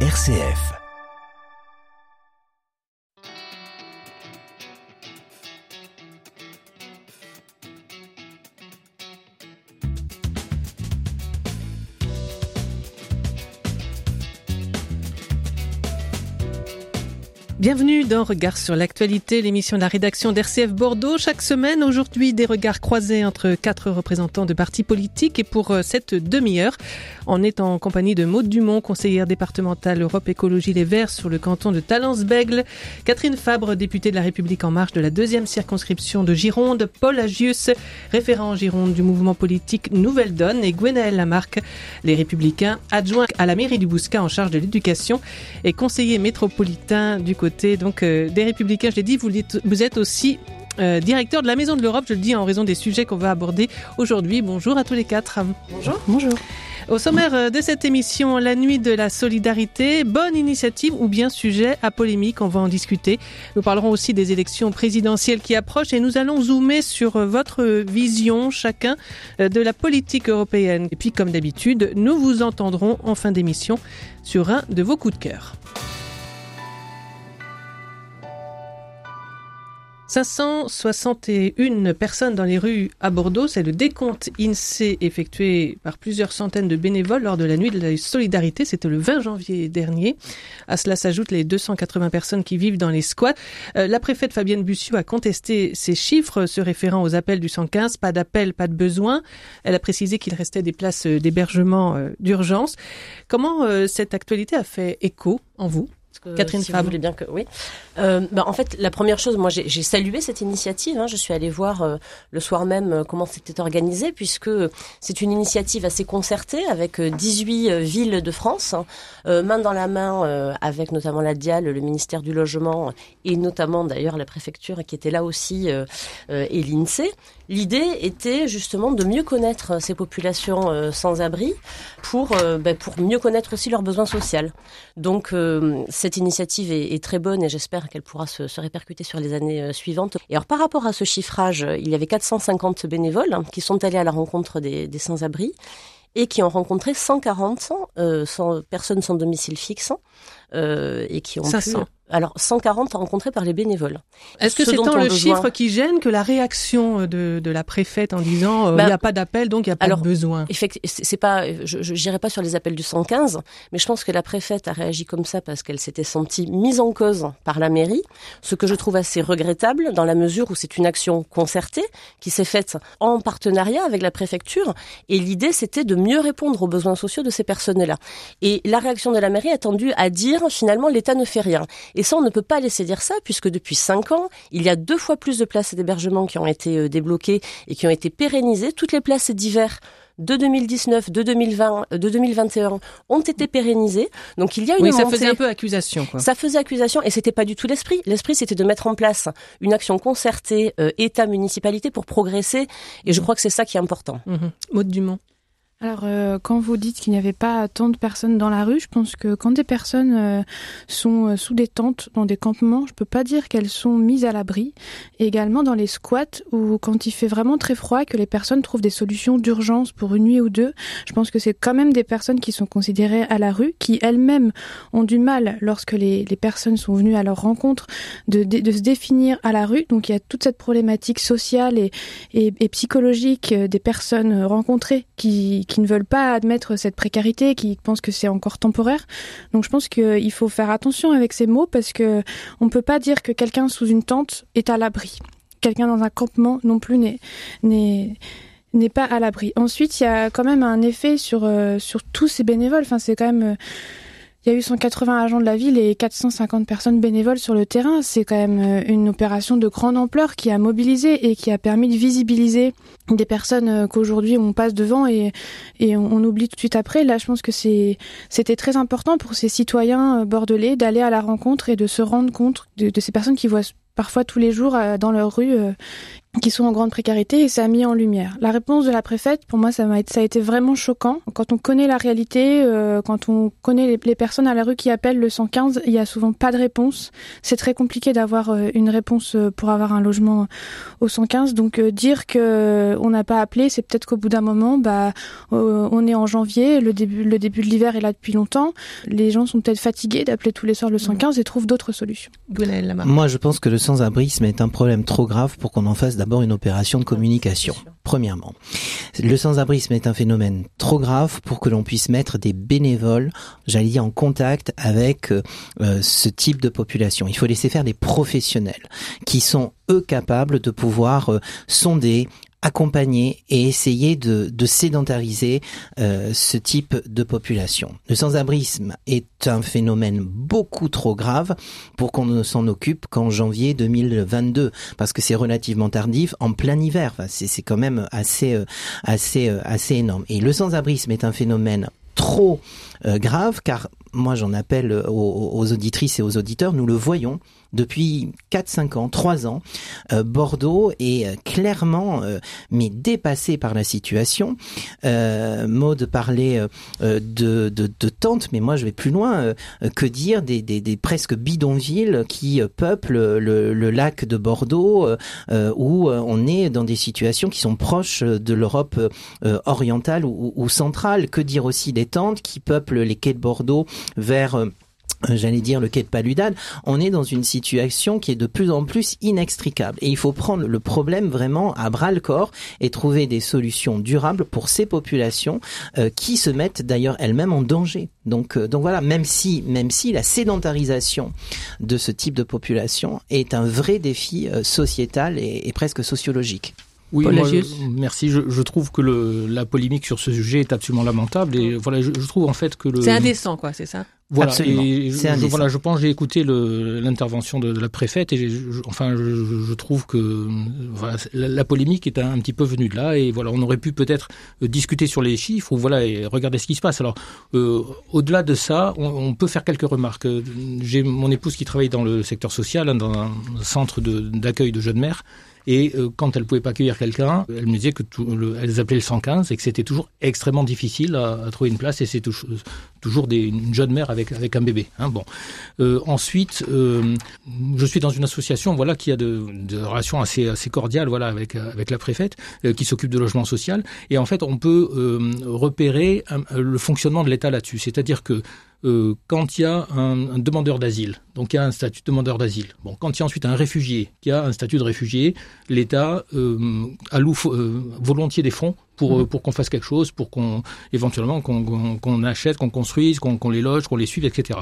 RCF. Bienvenue dans Regard sur l'actualité, l'émission de la rédaction d'RCF Bordeaux. Chaque semaine, aujourd'hui, des regards croisés entre quatre représentants de partis politiques. Et pour euh, cette demi-heure, on est en compagnie de Maude Dumont, conseillère départementale Europe Écologie Les Verts sur le canton de Talence-Bègle, Catherine Fabre, députée de la République en marche de la deuxième circonscription de Gironde, Paul Agius, référent en Gironde du mouvement politique Nouvelle Donne et Gwenaël Lamarck, les Républicains, adjoints à la mairie du Bouscat en charge de l'éducation et conseiller métropolitain du côté donc euh, des Républicains. Je l'ai dit, vous, vous êtes aussi euh, directeur de la Maison de l'Europe, je le dis en raison des sujets qu'on va aborder aujourd'hui. Bonjour à tous les quatre. Bonjour. Bonjour. Au sommaire euh, de cette émission, la nuit de la solidarité, bonne initiative ou bien sujet à polémique, on va en discuter. Nous parlerons aussi des élections présidentielles qui approchent et nous allons zoomer sur votre vision chacun de la politique européenne. Et puis comme d'habitude, nous vous entendrons en fin d'émission sur un de vos coups de cœur. 561 personnes dans les rues à Bordeaux, c'est le décompte INSEE effectué par plusieurs centaines de bénévoles lors de la nuit de la solidarité, c'était le 20 janvier dernier. À cela s'ajoutent les 280 personnes qui vivent dans les squats. Euh, la préfète Fabienne Bussiou a contesté ces chiffres se référant aux appels du 115, pas d'appel, pas de besoin. Elle a précisé qu'il restait des places d'hébergement euh, d'urgence. Comment euh, cette actualité a fait écho en vous? Catherine si Vous bien que oui. Euh, bah, en fait, la première chose, moi, j'ai salué cette initiative. Hein. Je suis allée voir euh, le soir même euh, comment c'était organisé, puisque c'est une initiative assez concertée avec 18 villes de France, hein. main dans la main avec notamment la Dial, le ministère du Logement et notamment d'ailleurs la préfecture qui était là aussi et l'INSEE. L'idée était justement de mieux connaître ces populations sans abri pour bah, pour mieux connaître aussi leurs besoins sociaux. Donc cette initiative est, très bonne et j'espère qu'elle pourra se, répercuter sur les années euh, suivantes. Et alors par rapport à ce chiffrage, euh, il y avait 450 bénévoles hein, qui sont allés à la rencontre des, sans-abri et qui ont rencontré 140 euh, personnes sans domicile fixe et qui ont 500 alors 140 rencontrés par les bénévoles. Est-ce que c'est tant le chiffre qui gêne que la réaction de, de la préfète en disant euh, bah, il n'y a pas d'appel donc il n'y a pas de besoin? C'est pas, je n'irai pas sur les appels du 115, mais je pense que la préfète a réagi comme ça parce qu'elle s'était sentie mise en cause par la mairie, ce que je trouve assez regrettable dans la mesure où c'est une action concertée qui s'est faite en partenariat avec la préfecture et l'idée c'était de mieux répondre aux besoins sociaux de ces personnes-là. Et la réaction de la mairie a tendu à dire finalement l'État ne fait rien. Et ça, on ne peut pas laisser dire ça, puisque depuis cinq ans, il y a deux fois plus de places d'hébergement qui ont été euh, débloquées et qui ont été pérennisées. Toutes les places d'hiver de 2019, de 2020, de 2021 ont été pérennisées. Donc il y a une oui, ça faisait un peu accusation. Quoi. Ça faisait accusation et c'était pas du tout l'esprit. L'esprit c'était de mettre en place une action concertée euh, État municipalité pour progresser et je mmh. crois que c'est ça qui est important. Mmh. Maud Dumont alors, euh, quand vous dites qu'il n'y avait pas tant de personnes dans la rue, je pense que quand des personnes euh, sont euh, sous des tentes, dans des campements, je peux pas dire qu'elles sont mises à l'abri. également dans les squats, où quand il fait vraiment très froid, que les personnes trouvent des solutions d'urgence pour une nuit ou deux, je pense que c'est quand même des personnes qui sont considérées à la rue, qui elles-mêmes ont du mal, lorsque les, les, personnes sont venues à leur rencontre, de, de, se définir à la rue. Donc, il y a toute cette problématique sociale et, et, et psychologique des personnes rencontrées qui qui ne veulent pas admettre cette précarité, qui pensent que c'est encore temporaire. Donc je pense qu'il faut faire attention avec ces mots parce que on peut pas dire que quelqu'un sous une tente est à l'abri. Quelqu'un dans un campement non plus n'est n'est pas à l'abri. Ensuite, il y a quand même un effet sur euh, sur tous ces bénévoles. Enfin, c'est quand même euh, il y a eu 180 agents de la ville et 450 personnes bénévoles sur le terrain. C'est quand même euh, une opération de grande ampleur qui a mobilisé et qui a permis de visibiliser des personnes euh, qu'aujourd'hui on passe devant et, on, oublie tout de suite après. Là, je pense que c'était très important pour ces citoyens euh, bordelais d'aller à la rencontre et de se rendre compte de, de ces personnes qui voient parfois tous les jours dans leur rue qui sont en grande précarité et ça a mis en lumière. La réponse de la préfète, pour moi, ça, a été, ça a été vraiment choquant. Quand on connaît la réalité, euh, quand on connaît les, les, personnes à la rue qui appellent le 115, il y a souvent pas de réponse. C'est très compliqué d'avoir euh, une réponse euh, pour avoir un logement au 115. Donc dire que on n'a pas appelé, c'est peut-être qu'au bout d'un moment, bah, on est en janvier, le début, le début de l'hiver est là depuis longtemps. Les gens sont peut-être fatigués d'appeler tous les soirs le 115 et trouvent d'autres solutions. Moi, je pense que le sans-abrisme est un problème trop grave pour qu'on en fasse d'abord une opération de communication. Premièrement, le sans-abrisme est un phénomène trop grave pour que l'on puisse mettre des bénévoles, j'allais dire, en contact avec euh, ce type de population. Il faut laisser faire des professionnels qui sont eux capables de pouvoir euh, sonder, accompagner et essayer de, de sédentariser euh, ce type de population. Le sans-abrisme est un phénomène beaucoup trop grave pour qu'on ne s'en occupe qu'en janvier 2022, parce que c'est relativement tardif, en plein hiver. C'est quand même assez, euh, assez, euh, assez énorme. Et le sans-abrisme est un phénomène trop grave, car moi j'en appelle aux, auditrices et aux auditeurs, nous le voyons depuis 4, 5 ans, 3 ans, euh, Bordeaux est euh, clairement euh, mais dépassé par la situation. Euh, Maud parlait de, de, de tentes, mais moi je vais plus loin. que dire des, des, des, presque bidonvilles qui peuplent le, le, lac de Bordeaux, où on est dans des situations qui sont proches de l'Europe orientale ou, ou, centrale. Que dire aussi des tentes qui peuplent les quais de Bordeaux vers euh, j'allais dire le quai de Paludane, on est dans une situation qui est de plus en plus inextricable. Et il faut prendre le problème vraiment à bras le corps et trouver des solutions durables pour ces populations euh, qui se mettent d'ailleurs elles-mêmes en danger. Donc, euh, voilà, même si, même si la sédentarisation de ce type de population est un vrai défi sociétal et, et presque sociologique. Oui, moi, merci. Je, je, trouve que le, la polémique sur ce sujet est absolument lamentable et voilà, je, je trouve en fait que le. C'est indécent, quoi, c'est ça? Voilà, Absolument. Et je, voilà, je pense j'ai écouté l'intervention de, de, la préfète et je, enfin je, je, trouve que voilà, la, la, polémique est un, un, petit peu venue de là et voilà on aurait pu peut-être euh, discuter sur les chiffres ou voilà et regarder ce qui se passe. Alors euh, au-delà de ça, on, on, peut faire quelques remarques. J'ai mon épouse qui travaille dans le secteur social, hein, dans un centre d'accueil de, de jeunes mères et euh, quand elle pouvait pas accueillir quelqu'un, elle me disait que tout, le, elles le 115 et que c'était toujours extrêmement difficile à, trouver une place. Et c'est toujours des, une jeune mère avec avec un bébé. Hein, bon. Euh, ensuite, euh, je suis dans une association, voilà, qui a de, de relations assez assez cordiales, voilà, avec avec la préfète, euh, qui s'occupe de logement social. Et en fait, on peut euh, repérer le fonctionnement de l'État là-dessus. C'est-à-dire que euh, quand il y a un, demandeur d'asile, donc il y a un statut de demandeur d'asile. Bon, quand il y a ensuite un réfugié qui a un statut de réfugié, l'État euh, alloue euh, volontiers des fonds pour, mmh. pour qu'on fasse quelque chose, pour qu'on éventuellement qu'on qu achète, qu'on construise, qu'on qu les loge, qu'on les suive, etc.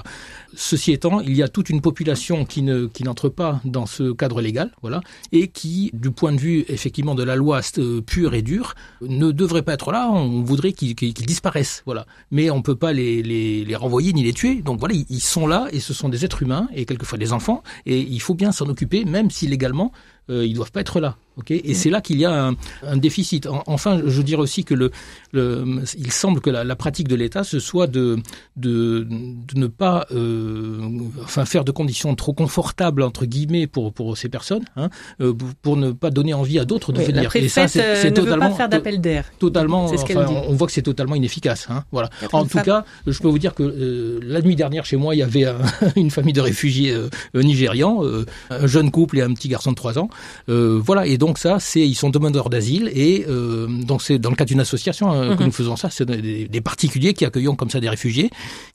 Ceci étant, il y a toute une population qui ne qui n'entre pas dans ce cadre légal, voilà, et qui, du point de vue effectivement de la loi euh, pure et dure, ne devrait pas être là. On voudrait qu'ils qu disparaissent, voilà. Mais on peut pas les, les, les renvoyer ni les tuer. Donc voilà, ils sont là et ce sont des êtres humains et quelquefois des enfants et il faut bien s'en occuper, même si légalement euh, ils doivent pas être là. Okay et mmh. c'est là qu'il y a un, un déficit. En, enfin, je dirais aussi que le, le il semble que la, la pratique de l'État ce soit de, de, de ne pas euh, enfin faire de conditions trop confortables entre guillemets pour pour ces personnes, hein, euh, pour ne pas donner envie à d'autres de oui, venir. La et ça, c'est totalement veut pas faire d'appel d'air. Totalement. Ce enfin, on, on, voit que c'est totalement inefficace. Hein, voilà. En tout cas, je peux vous dire que euh, la nuit dernière chez moi, il y avait un, une famille de réfugiés euh, nigérians, euh, un jeune couple et un petit garçon de 3 ans. Euh, voilà, et donc ça, c'est ils sont demandeurs d'asile et euh, donc c'est dans le cadre d'une association -hmm. que nous faisons ça, c'est des, des, particuliers qui accueillons comme ça des réfugiés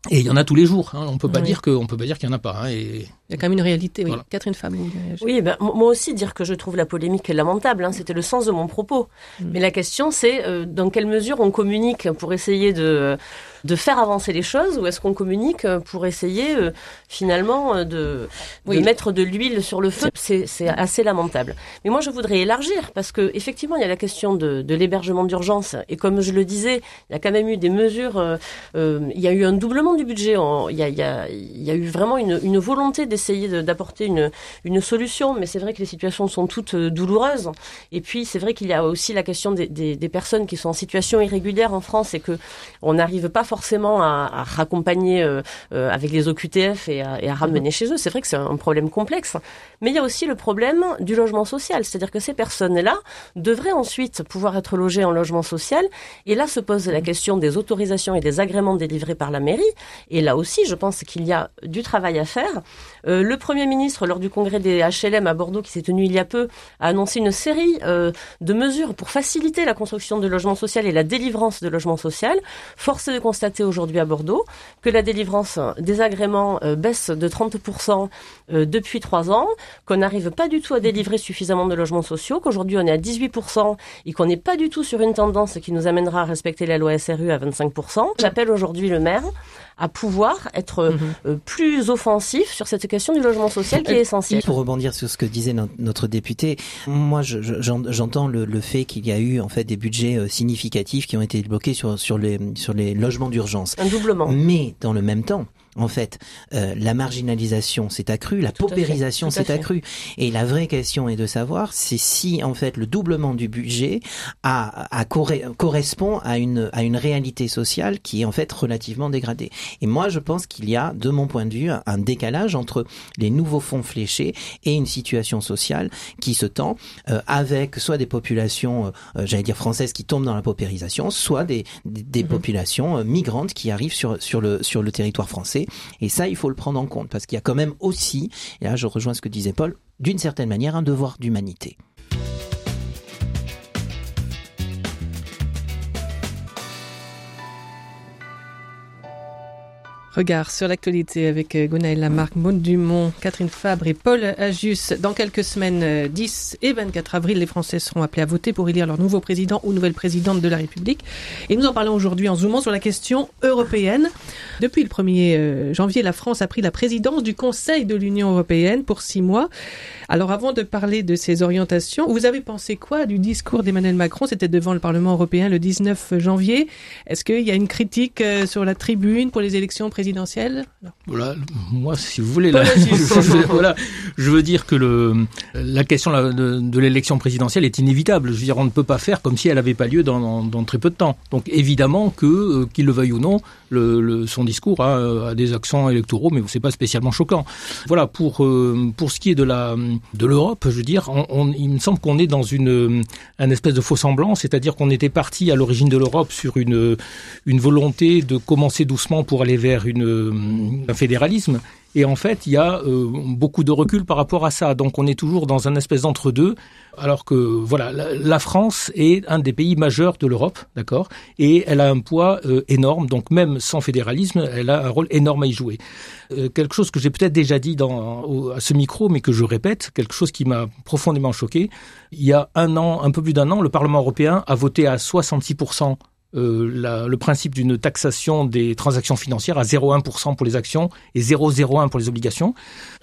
et il y en a tous les jours. Hein, on peut pas oui. dire que on peut pas dire qu'il y en a pas. Hein, et il y a quand même une réalité. Oui. Voilà. Catherine. Oui, ben, moi aussi dire que je trouve la polémique lamentable. Hein, C'était le sens de mon propos. Mm. Mais la question, c'est euh, dans quelle mesure on communique pour essayer de de faire avancer les choses ou est-ce qu'on communique pour essayer euh, finalement de, oui. de mettre de l'huile sur le feu? C'est assez lamentable. Mais moi, je voudrais élargir parce que effectivement, il y a la question de, de l'hébergement d'urgence et comme je le disais, il y a quand même eu des mesures. Euh, euh il y a eu un doublement du budget. En, il, y a, il, y a, il y a eu vraiment une, une volonté d'essayer d'apporter une, une solution, mais c'est vrai que les situations sont toutes douloureuses. Et puis, c'est vrai qu'il y a aussi la question des, des, des personnes qui sont en situation irrégulière en France et que on n'arrive pas forcément à, à raccompagner euh, euh, avec les OQTF et à, et à ramener mmh. chez eux. C'est vrai que c'est un problème complexe. Mais il y a aussi le problème du logement social. C'est-à-dire que ces personnes-là devraient ensuite pouvoir être logées en logement social. Et là se pose la question des autorisations et des agréments délivrés par la mairie. Et là aussi, je pense qu'il y a du travail à faire. Euh, le Premier ministre, lors du congrès des HLM à Bordeaux qui s'est tenu il y a peu, a annoncé une série euh, de mesures pour faciliter la construction de logements sociaux et la délivrance de logements sociaux. Force est de constater aujourd'hui à Bordeaux que la délivrance des agréments euh, baisse de 30% depuis trois ans, qu'on n'arrive pas du tout à délivrer suffisamment de logements sociaux, qu'aujourd'hui on est à 18% et qu'on n'est pas du tout sur une tendance qui nous amènera à respecter la loi SRU à 25%. J'appelle aujourd'hui le maire à pouvoir être mhm. euh, plus offensif sur cette question du logement social qui est essentielle. Pour rebondir sur ce que disait notre député, moi j'entends le, le, fait qu'il y a eu en fait des budgets euh, significatifs qui ont été bloqués sur sur les sur les logements d'urgence. Un doublement. Mais dans le même temps, en fait, euh, la marginalisation s'est accrue, la paupérisation s'est accrue. Et la vraie question est de savoir, c'est si en fait le doublement du budget a, a correspond à une à une réalité sociale qui est en fait relativement dégradée. Et moi, je pense qu'il y a, de mon point de vue, un décalage entre les nouveaux fonds fléchés et une situation sociale qui se tend euh, avec soit des populations, euh, euh, j'allais dire françaises, qui tombent dans la paupérisation, soit des, des, mhm. populations migrantes qui arrivent sur sur le sur le territoire français. Et ça, il faut le prendre en compte parce qu'il y a quand même aussi, et là je rejoins ce que disait Paul, d'une certaine manière, un devoir d'humanité. Regard sur l'actualité avec euh, Gonaël Lamarck, Maud Dumont, Catherine Fabre et Paul Agius. Dans quelques semaines, 10 euh, et 24 avril, les Français seront appelés à voter pour élire leur nouveau président ou nouvelle présidente de la République. Et nous en parlons aujourd'hui en zoomant sur la question européenne. Depuis le 1er euh, janvier, la France a pris la présidence du Conseil de l'Union européenne pour six mois. Alors avant de parler de ces orientations, vous avez pensé quoi du discours d'Emmanuel Macron? C'était devant le Parlement européen le 19 janvier. Est-ce qu'il y a une critique sur la tribune pour les élections présidentielles? Présidentielle Voilà, moi, si vous voulez, là, je, voilà, je veux dire que le, la question de, de l'élection présidentielle est inévitable. Je veux dire, on ne peut pas faire comme si elle n'avait pas lieu dans, dans, très peu de temps. Donc, évidemment que, euh, qu'il le veuille ou non, le, le, son discours a, a, des accents électoraux, mais c'est pas spécialement choquant. Voilà, pour euh, pour ce qui est de la de l'Europe, je veux dire, on, on, il me semble qu'on est dans une un espèce de faux semblant, c'est-à-dire qu'on était parti à l'origine de l'Europe sur une une volonté de commencer doucement pour aller vers une, un fédéralisme. Et en fait, il y a euh, beaucoup de recul par rapport à ça. Donc on est toujours dans un espèce d'entre-deux, alors que voilà, la, France est un des pays majeurs de l'Europe, d'accord, et elle a un poids euh, énorme. Donc même sans fédéralisme, elle a un rôle énorme à y jouer. Euh, quelque chose que j'ai peut-être déjà dit dans, à ce micro, mais que je répète, quelque chose qui m'a profondément choqué. Il y a un an, un peu plus d'un an, le Parlement européen a voté à 66 euh, la, le principe d'une taxation des transactions financières à 0,1% pour les actions et 0,01% pour les obligations.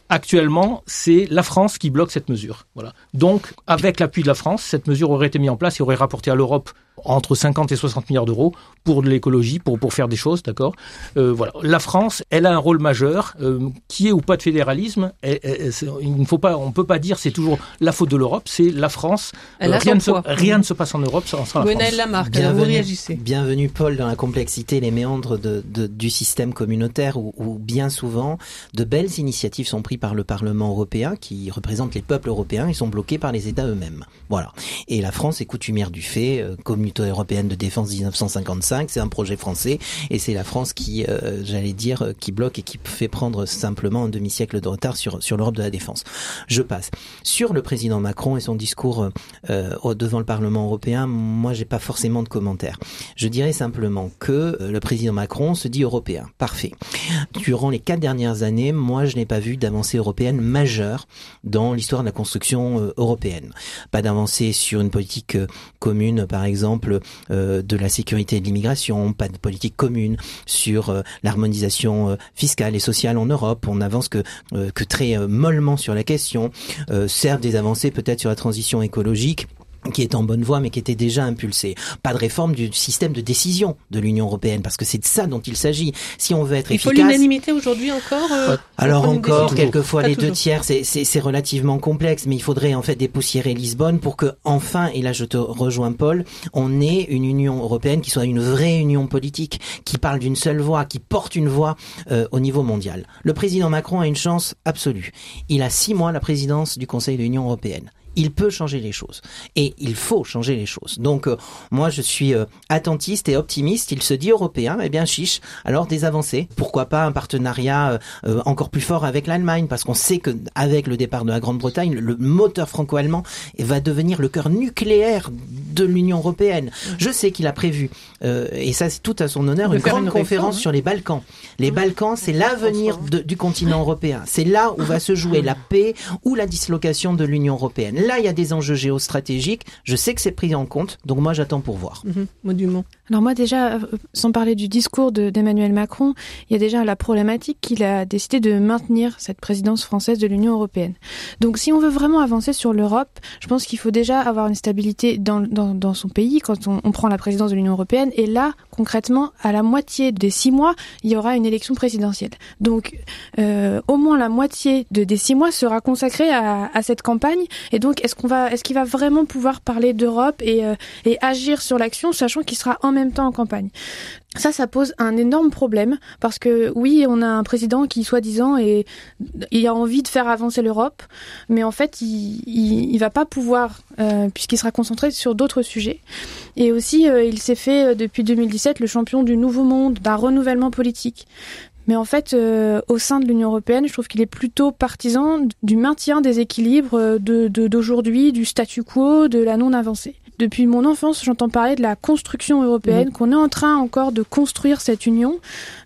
Actuellement, c'est la France qui bloque cette mesure. Voilà. Donc, avec l'appui de la France, cette mesure aurait été mise en place et aurait rapporté à l'Europe entre 50 et 60 milliards d'euros pour de l'écologie, pour, pour faire des choses, d'accord euh, Voilà. La France, elle a un rôle majeur, euh, qui est ou pas de fédéralisme. il ne faut pas, on peut pas dire c'est toujours la faute de l'Europe, c'est la France. Euh, rien, ne se, rien ne se passe en Europe sans, sans la France. Lamarck, bienvenue, vous réagissez. Bienvenue Paul dans la complexité, les méandres de, de, du système communautaire où, où, bien souvent de belles initiatives sont prises par le Parlement européen qui représente les peuples européens et sont bloqués par les États eux-mêmes. Voilà. Et la France est coutumière du fait, euh, communauté européenne de défense 1955, c'est un projet français et c'est la France qui, euh, j'allais dire, euh, qui bloque et qui fait prendre simplement un demi-siècle de retard sur sur l'Europe de la défense. Je passe sur le président Macron et son discours euh, devant le Parlement européen. Moi, j'ai pas forcément de commentaires. Je dirais simplement que le président Macron se dit européen. Parfait. Durant les quatre dernières années, moi, je n'ai pas vu d'avancée européenne majeure dans l'histoire de la construction européenne. Pas d'avancée sur une politique commune, par exemple exemple euh, de la sécurité et de l'immigration, pas de politique commune sur euh, l'harmonisation euh, fiscale et sociale en Europe. On avance que, très mollement sur la question. certes, des avancées peut-être sur la transition écologique qui est en bonne voie mais qui était déjà impulsé. Pas de réforme du système de décision de l'Union européenne parce que c'est de ça dont il s'agit. Si on veut être il efficace. Il faut l'unanimité aujourd'hui encore. Euh, alors encore, quelquefois les deux tiers, c'est relativement complexe, mais il faudrait en fait dépoussiérer Lisbonne pour que enfin, et là je te rejoins Paul, on ait une Union européenne qui soit une vraie union politique, qui parle d'une seule voix, qui porte une voix euh, au niveau mondial. Le président Macron a une chance absolue. Il a six mois la présidence du Conseil de l'Union européenne il peut changer les choses. Et il faut changer les choses. Donc, euh, moi, je suis euh, attentiste et optimiste. Il se dit européen, eh bien, chiche. Alors, des avancées. Pourquoi pas un partenariat euh, encore plus fort avec l'Allemagne? Parce qu'on sait que avec le départ de la Grande-Bretagne, le moteur franco-allemand va devenir le cœur nucléaire de l'Union européenne. Je sais qu'il a prévu, et ça c'est tout à son honneur, une grande conférence hein. sur les Balkans. Les Balkans, c'est l'avenir du continent européen. C'est là où va se jouer la paix ou la dislocation de l'Union européenne. Là, il y a des enjeux géostratégiques. Je sais que c'est pris en compte, donc moi j'attends pour voir. Mmh. Alors moi déjà, euh, sans parler du discours d'Emmanuel Macron, il y a déjà la problématique qu'il a décidé de maintenir cette présidence française de l'Union européenne. Donc si on veut vraiment avancer sur l'Europe, je pense qu'il faut déjà avoir une stabilité dans, dans, dans son pays quand on, on prend la présidence de l'Union européenne. Et là, concrètement, à la moitié des six mois, il y aura une élection présidentielle. Donc euh, au moins la moitié de, des six mois sera consacrée à, à cette campagne. Et donc est-ce qu'il va vraiment pouvoir parler d'Europe et, euh, et agir sur l'action, sachant qu'il sera en même temps en campagne? Ça, ça pose un énorme problème parce que oui, on a un président qui, soi-disant, il a envie de faire avancer l'Europe, mais en fait, il, il, va pas pouvoir euh, puisqu'il sera concentré sur d'autres sujets. Et aussi, euh, il s'est fait depuis 2017 le champion du nouveau monde, d'un renouvellement politique. Mais en fait, au sein de l'Union européenne, je trouve qu'il est plutôt partisan du maintien des équilibres de d'aujourd'hui, du statu quo, de la non-avancée. Depuis mon enfance, j'entends parler de la construction européenne, mmh. qu'on est en train encore de construire cette union.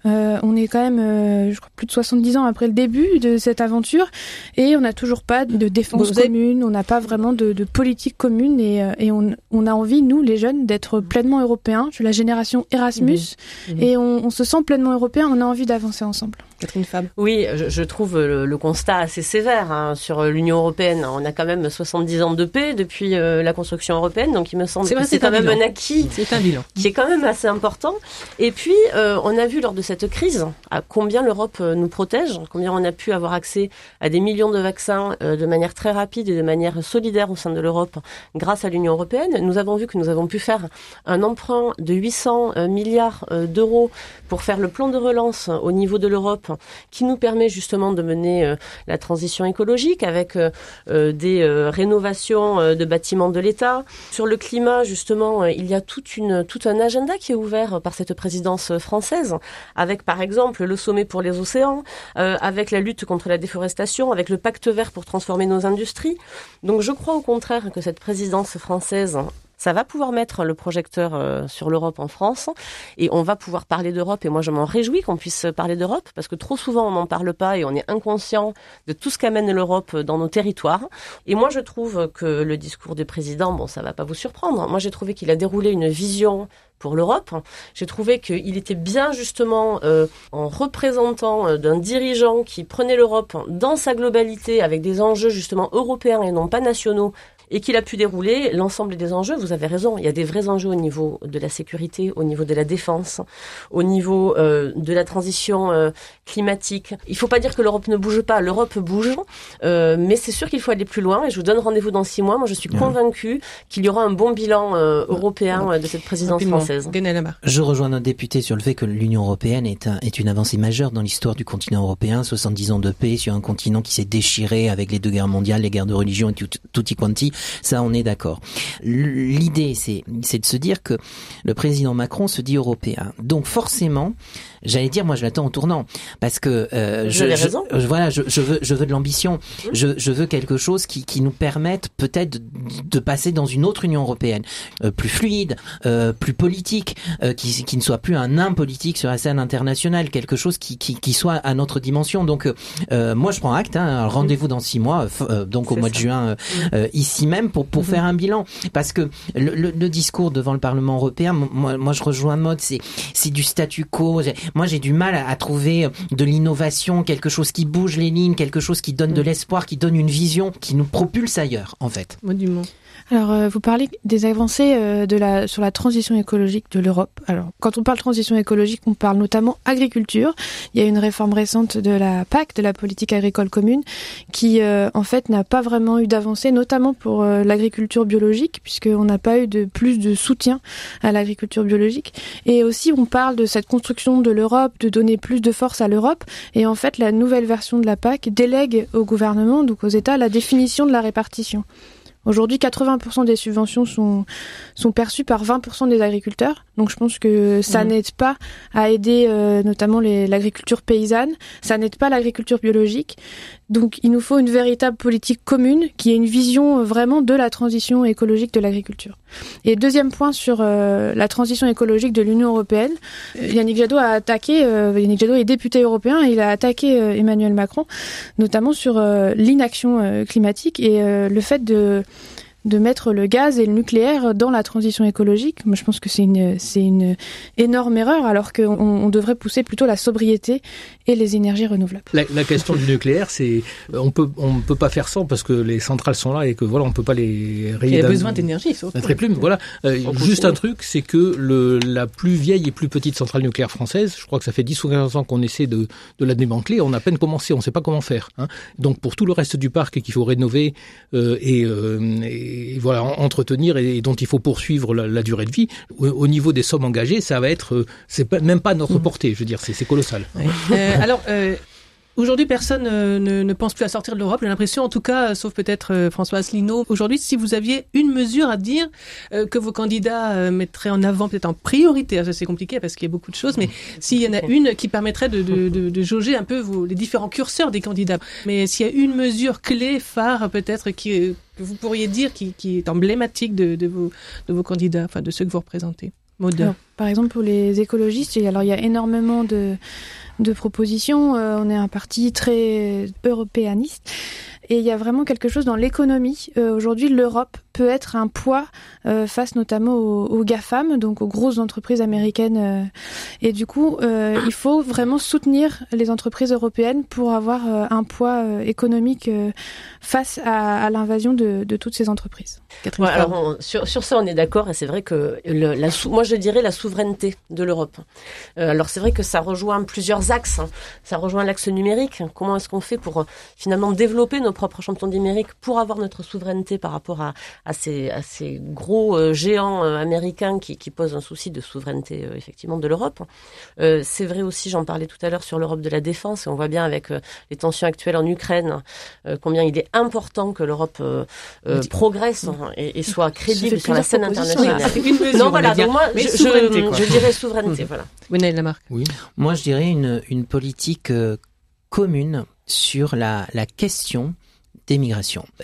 Euh, on est quand même, euh, je crois, plus de 70 ans après le début de cette aventure, et on n'a toujours pas de défense commune, on n'a pas vraiment de, de, politique commune, et, euh, et on, on, a envie, nous, les jeunes, d'être pleinement européens. Je suis la génération Erasmus, mmh. Mmh. et on, on, se sent pleinement européen, on a envie d'avancer ensemble. Catherine. Oui, je, je trouve le, le, constat assez sévère hein, sur l'Union européenne. On a quand même 70 ans de paix depuis euh, la construction européenne, donc il me semble que c'est quand même un acquis c'est un bilan. qui est quand même assez important. Et puis, euh, on a vu lors de cette crise à combien l'Europe euh, nous protège, combien on a pu avoir accès à des millions de vaccins euh, de manière très rapide et de manière solidaire au sein de l'Europe grâce à l'Union européenne. Nous avons vu que nous avons pu faire un emprunt de 800 euh, milliards euh, d'euros pour faire le plan de relance au niveau de l'Europe qui nous permet justement de mener euh, la transition écologique avec des rénovations de bâtiments de l'État. Sur le climat, justement, il y a tout un agenda qui est ouvert par cette présidence française, avec par exemple le sommet pour les océans, euh, avec la lutte contre la déforestation, avec le pacte vert pour transformer nos industries. Donc je crois au contraire que cette présidence française ça va pouvoir mettre le projecteur euh, sur l'Europe en France et on va pouvoir parler d'Europe. Et moi, je m'en réjouis qu'on puisse parler d'Europe parce que trop souvent, on n'en parle pas et on est inconscient de tout ce qu'amène l'Europe dans nos territoires. Et moi, je trouve que le discours du président, bon, ça va pas vous surprendre. Moi, j'ai trouvé qu'il a déroulé une vision pour l'Europe. J'ai trouvé qu'il était bien justement euh, en représentant euh, d'un dirigeant qui prenait l'Europe dans sa globalité avec des enjeux justement européens et non pas nationaux et qu'il a pu dérouler l'ensemble des enjeux. Vous avez raison, il y a des vrais enjeux au niveau de la sécurité, au niveau de la défense, au niveau euh, de la transition euh, climatique. Il ne faut pas dire que l'Europe ne bouge pas, l'Europe bouge, euh, mais c'est sûr qu'il faut aller plus loin et je vous donne rendez-vous dans six mois. Moi, je suis convaincue qu'il y aura un bon bilan euh, européen de cette présidence française. Je rejoins notre député sur le fait que l'Union européenne est, un, est une avancée majeure dans l'histoire du continent européen, 70 ans de paix sur un continent qui s'est déchiré avec les deux guerres mondiales, les guerres de religion et tout, tutti quanti. Ça, on est d'accord. L'idée, c'est, de se dire que le président Macron se dit européen. Donc forcément, j'allais dire, moi, je l'attends au tournant, parce que euh, je, je, je, voilà, je, je, veux, je veux de l'ambition. Mmh. Je, je veux quelque chose qui, qui nous permette peut-être de, de passer dans une autre Union européenne, euh, plus fluide, euh, plus politique, euh, qui, qui ne soit plus un nain politique sur la scène internationale, quelque chose qui, qui, qui soit à notre dimension. Donc, euh, moi, je prends acte. Hein, Rendez-vous dans six mois, euh, donc au mois ça. de juin, mmh. ici même, pour pour mmh. faire un bilan, parce que le, le, le, discours devant le Parlement européen, moi, moi, je rejoins mode, c'est c'est du statu quo. Moi, j'ai du mal à, trouver de l'innovation, quelque chose qui bouge les lignes, quelque chose qui donne de mm. l'espoir, qui donne une vision, qui nous propulse ailleurs, en fait. Monument. Alors, euh, vous parlez des avancées euh, de la, sur la transition écologique de l'Europe. Alors, quand on parle transition écologique, on parle notamment agriculture. Il y a une réforme récente de la PAC, de la politique agricole commune, qui, euh, en fait, n'a pas vraiment eu d'avancée, notamment pour euh, l'agriculture biologique, puisqu'on n'a pas eu de plus de soutien à l'agriculture biologique. Et aussi, on parle de cette construction de l'Europe, de donner plus de force à l'Europe. Et en fait, la nouvelle version de la PAC délègue au gouvernement, donc aux États, la définition de la répartition. Aujourd'hui, 80% des subventions sont, sont perçues par 20% des agriculteurs. Donc je pense que ça mmh. n'aide pas à aider euh, notamment l'agriculture paysanne, ça n'aide pas l'agriculture biologique. Donc il nous faut une véritable politique commune qui ait une vision euh, vraiment de la transition écologique de l'agriculture. Et deuxième point sur euh, la transition écologique de l'Union européenne, Yannick Jadot a attaqué, Yannick Jadot est député européen, il a attaqué Emmanuel Macron, notamment sur l'inaction climatique et le fait de de mettre le gaz et le nucléaire dans la transition écologique. Moi, je pense que c'est une, c'est une énorme erreur, alors qu'on on devrait pousser plutôt la sobriété et les énergies renouvelables. La, question du nucléaire, c'est on peut on peut pas faire sans parce que les centrales sont là et que voilà, on peut pas les rayer. Il y a besoin d'énergie, surtout. Très plume. Voilà. Euh, juste un truc, c'est que le, la plus vieille et plus petite centrale nucléaire française, je crois que ça fait 10 ou 15 ans qu'on essaie de, de la démanteler, on a à peine commencé, on ne sait pas comment faire. Hein. Donc pour tout le reste du parc qu'il faut rénover euh, et, euh, et et voilà entretenir et, dont il faut poursuivre la, durée de vie. Au, niveau des sommes engagées, ça va être, euh, c'est même pas notre mmh. portée. Je veux dire, c'est colossal. Euh, alors. Euh, Aujourd'hui, personne ne, ne, pense plus à sortir de l'Europe. J'ai l'impression, en tout cas, sauf peut-être euh, François Asselineau. Aujourd'hui, si vous aviez une mesure à dire que vos candidats mettraient en avant, peut-être en priorité, c'est compliqué parce qu'il y a beaucoup de choses, mais s'il y en a une qui permettrait de, de, de, de jauger un peu vos, les différents curseurs des candidats. Mais s'il y a une mesure clé, phare, peut-être, qui que vous pourriez dire qui, qui est emblématique de, de, vos, de vos candidats, enfin de ceux que vous représentez alors, Par exemple, pour les écologistes, alors il y a énormément de, de propositions. Euh, on est un parti très européaniste. Et il y a vraiment quelque chose dans l'économie. Euh, aujourd'hui, l'Europe peut être un poids euh, face notamment aux, GAFAM, donc aux grosses entreprises américaines. Euh. et du coup, il faut vraiment soutenir les entreprises européennes pour avoir un poids économique face à, l'invasion de, toutes ces entreprises. alors sur, sur, ça, on est d'accord, et c'est vrai que le, la moi je dirais la souveraineté de l'Europe. alors c'est vrai que ça rejoint plusieurs axes. Hein. Ça rejoint l'axe numérique. Comment est-ce qu'on fait pour finalement développer nos propre champion numérique pour avoir notre souveraineté par rapport à, à, ces, à ces gros euh, géants euh, américains qui, qui, posent un souci de souveraineté euh, effectivement de l'Europe. c'est vrai aussi, j'en parlais tout à l'heure sur l'Europe de la défense, et on voit bien avec les tensions actuelles en Ukraine combien il est important que l'Europe progresse hein, et, soit crédible sur la scène internationale. non, voilà, donc moi, je, je, dirais souveraineté. voilà. Oui. Moi, je dirais une, une politique commune sur la, la question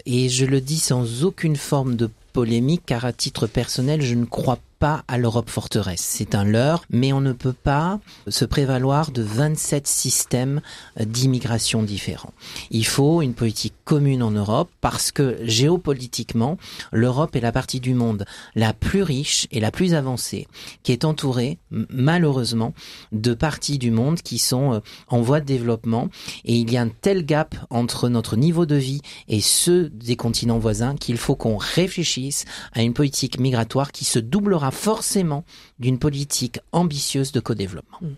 Et je le dis sans aucune forme de polémique, car à titre personnel, je ne crois pas à l'Europe forteresse. C'est un leurre, mais on ne peut pas se prévaloir de 27 systèmes d'immigration différents. Il faut une politique commune en Europe parce que géopolitiquement, l'Europe est la partie du monde la plus riche et la plus avancée qui est entourée, malheureusement, de parties du monde qui sont euh, en voie de développement et il y a un tel gap entre notre niveau de vie et ceux des continents voisins qu'il faut qu'on réfléchisse à une politique migratoire qui se doublera forcément d'une politique ambitieuse de co-développement. Hmm.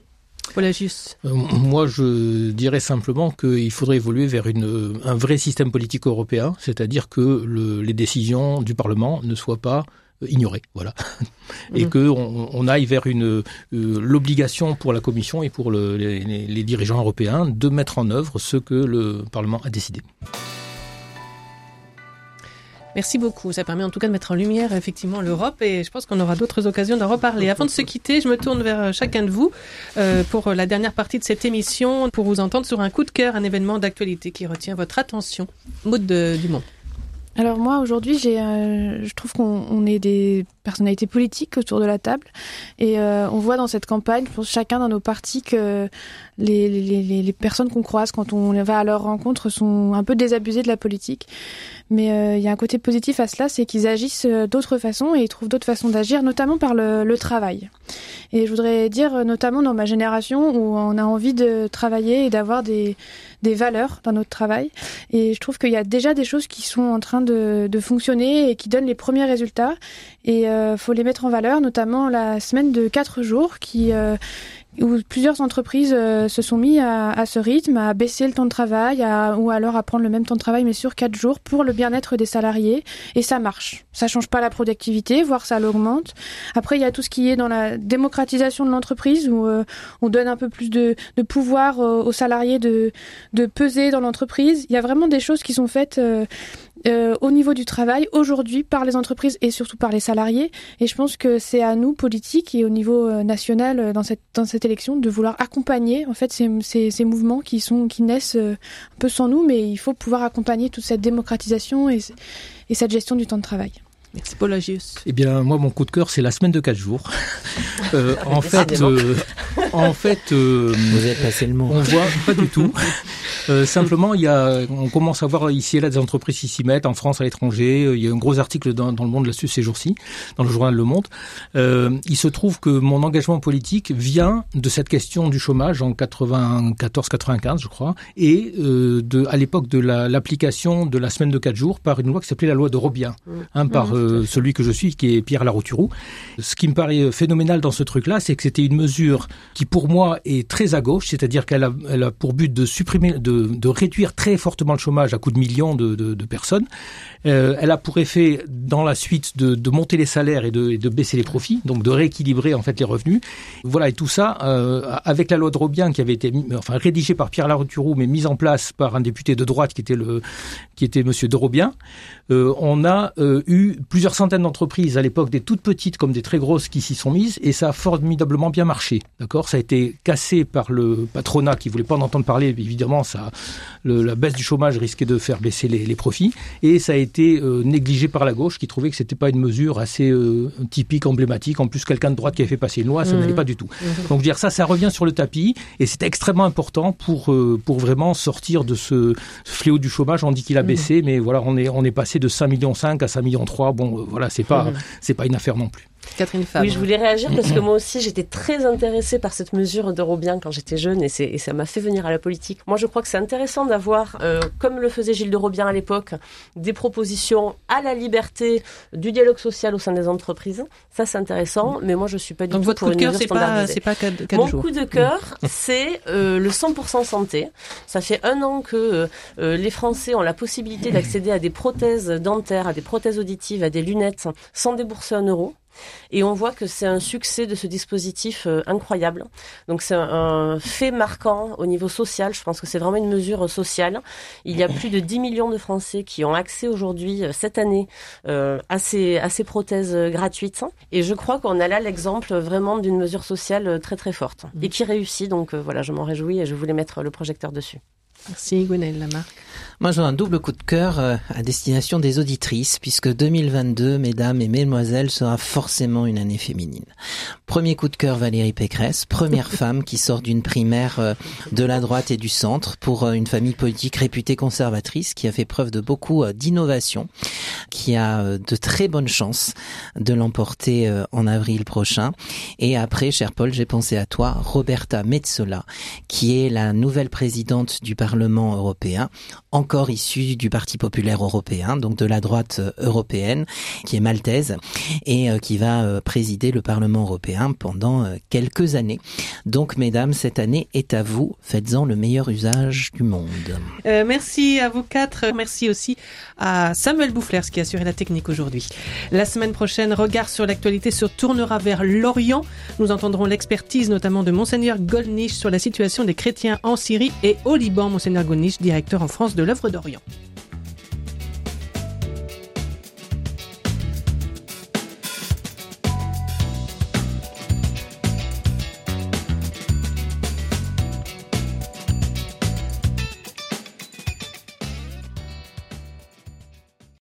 Voilà, juste. Euh, moi, je dirais simplement qu'il faudrait évoluer vers une, un vrai système politique européen, c'est-à-dire que le, les décisions du Parlement ne soient pas euh, ignorées, voilà, et hmm. que on, aille vers une euh, l'obligation pour la Commission et pour le, les, les dirigeants européens de mettre en œuvre ce que le Parlement a décidé. Merci beaucoup. Ça permet en tout cas de mettre en lumière effectivement l'Europe et je pense qu'on aura d'autres occasions d'en reparler. Avant de se quitter, je me tourne vers euh, chacun de vous euh, pour la dernière partie de cette émission pour vous entendre sur un coup de cœur, un événement d'actualité qui retient votre attention. Maud du Monde. Alors moi aujourd'hui, j'ai, euh, je trouve qu'on est des personnalités politiques autour de la table et on voit dans cette campagne, pour chacun dans nos partis, que les, les, les personnes qu'on croise quand on va à leur rencontre sont un peu désabusées de la politique. Mais euh, il y a un côté positif à cela, c'est qu'ils agissent euh, d'autres façons et ils trouvent d'autres façons d'agir, notamment par le, le, travail. Et je voudrais dire, euh, notamment dans ma génération, où on a envie de travailler et d'avoir des, des valeurs dans notre travail. Et je trouve qu'il y a déjà des choses qui sont en train de, de fonctionner et qui donnent les premiers résultats. Et il faut les mettre en valeur, notamment la semaine de quatre jours qui où plusieurs entreprises euh, se sont mis à, à, ce rythme, à baisser le temps de travail, à, ou alors à prendre le même temps de travail mais sur quatre jours pour le bien-être des salariés. Et ça marche. Ça change pas la productivité, voire ça l'augmente. Après, il y a tout ce qui est dans la démocratisation de l'entreprise où euh, on donne un peu plus de, de pouvoir aux salariés de, de peser dans l'entreprise. Il y a vraiment des choses qui sont faites. Euh, euh, au niveau du travail aujourd'hui par les entreprises et surtout par les salariés. Et je pense que c'est à nous, politiques et au niveau euh, national euh, dans cette, dans cette élection, de vouloir accompagner en fait ces, ces, ces mouvements qui, sont, qui naissent un peu sans nous, mais il faut pouvoir accompagner toute cette démocratisation et, et cette gestion du temps de travail. Merci Paul Agius. Eh bien, moi, mon coup de cœur, c'est la semaine de 4 jours. euh, en, fait, euh, en fait, euh, vous avez passé le mot. On voit pas du tout. Euh, simplement, il y a, on commence à voir ici et là des entreprises qui s'y mettent, en France, à l'étranger. Il y a un gros article dans, dans le Monde là-dessus ces jours-ci, dans le journal Le Monde. il se trouve que mon engagement politique vient de cette question du chômage en 94-95, je crois, et de, à l'époque de l'application de la semaine de 4 jours par une loi qui s'appelait la loi de Robien, mmh. hein, par mmh. Euh, celui que je suis, qui est Pierre Larouturou. Ce qui me paraît phénoménal dans ce truc-là, c'est que c'était une mesure qui, pour moi, est très à gauche, c'est-à-dire qu'elle a, elle a pour but de supprimer, de, de, réduire très fortement le chômage à coup de millions de, personnes. Euh, elle a pour effet, dans la suite, de, monter les salaires et de, et de, baisser les profits, donc de rééquilibrer en fait les revenus. Voilà, et tout ça euh, avec la loi de Robien qui avait été, enfin rédigée par Pierre Larouturou, mais mise en place par un député de droite qui était le, qui était Monsieur de Robien. Euh, on a euh, eu plusieurs centaines d'entreprises à l'époque, des toutes petites comme des très grosses, qui s'y sont mises, et ça a formidablement bien marché. D'accord, ça a été cassé par le patronat qui voulait pas en entendre parler. Évidemment, ça, le, la baisse du chômage risquait de faire baisser les, les profits, et ça a été euh, négligé par la gauche qui trouvait que c'était pas une mesure assez typique, emblématique. En plus, quelqu'un de droite qui avait fait passer une loi, ça mmh. n'allait pas du tout. Mmh. Donc, dire ça, ça revient sur le tapis, et c'est extrêmement important pour pour vraiment sortir de ce fléau du chômage. On dit qu'il a mmh. baissé, mais voilà, on est on est passé de 5 millions 5 à 5 millions 3. Bon, voilà, c'est pas c'est pas une affaire non plus. Catherine Fabre. Oui, je voulais réagir parce que moi aussi j'étais très intéressée par cette mesure de Robien quand j'étais jeune et, et ça m'a fait venir à la politique. Moi je crois que c'est intéressant d'avoir, euh, comme le faisait Gilles de Robien à l'époque, des propositions à la liberté du dialogue social au sein des entreprises. Ça c'est intéressant, mais moi je suis pas du Donc tout votre pour coup de cœur, c'est pas, c'est pas Mon coup de cœur, c'est euh, le 100% santé. Ça fait un an que euh, les Français ont la possibilité d'accéder à des prothèses dentaires, à des prothèses auditives, à des lunettes sans débourser un euro. Et on voit que c'est un succès de ce dispositif euh, incroyable. Donc c'est un, un, fait marquant au niveau social. Je pense que c'est vraiment une mesure sociale. Il y a plus de 10 millions de Français qui ont accès aujourd'hui, euh, cette année, euh, à, ces, à ces prothèses euh, gratuites. Et je crois qu'on a là l'exemple vraiment d'une mesure sociale très très forte et qui réussit. Donc voilà, je m'en réjouis et je voulais mettre le projecteur dessus. Merci Gwenaëlle Lamarck. Moi, j'ai un double coup de cœur euh, à destination des auditrices, puisque 2022, mesdames et mesdemoiselles, sera forcément une année féminine. Premier coup de cœur, Valérie Pécresse, première femme qui sort d'une primaire euh, de la droite et du centre pour euh, une famille politique réputée conservatrice, qui a fait preuve de beaucoup d'innovation, qui a de très bonnes chances de l'emporter en avril prochain. Et après, cher Paul, j'ai pensé à toi, Roberta Metsola, qui est la nouvelle présidente du Parlement européen, encore issue du Parti populaire européen, donc de la droite euh, européenne, qui est maltaise et euh, qui va euh, présider le Parlement européen pendant quelques années. Donc, mesdames, cette année est à vous. Faites-en le meilleur usage du monde. Euh, merci à vous quatre. Merci aussi à Samuel Boufflers qui a assuré la technique aujourd'hui. La semaine prochaine, regard sur l'actualité se tournera vers l'Orient. Nous entendrons l'expertise notamment de Monseigneur Golnisch sur la situation des chrétiens en Syrie et au Liban. Monseigneur Golnisch, directeur en France de l'œuvre d'Orient.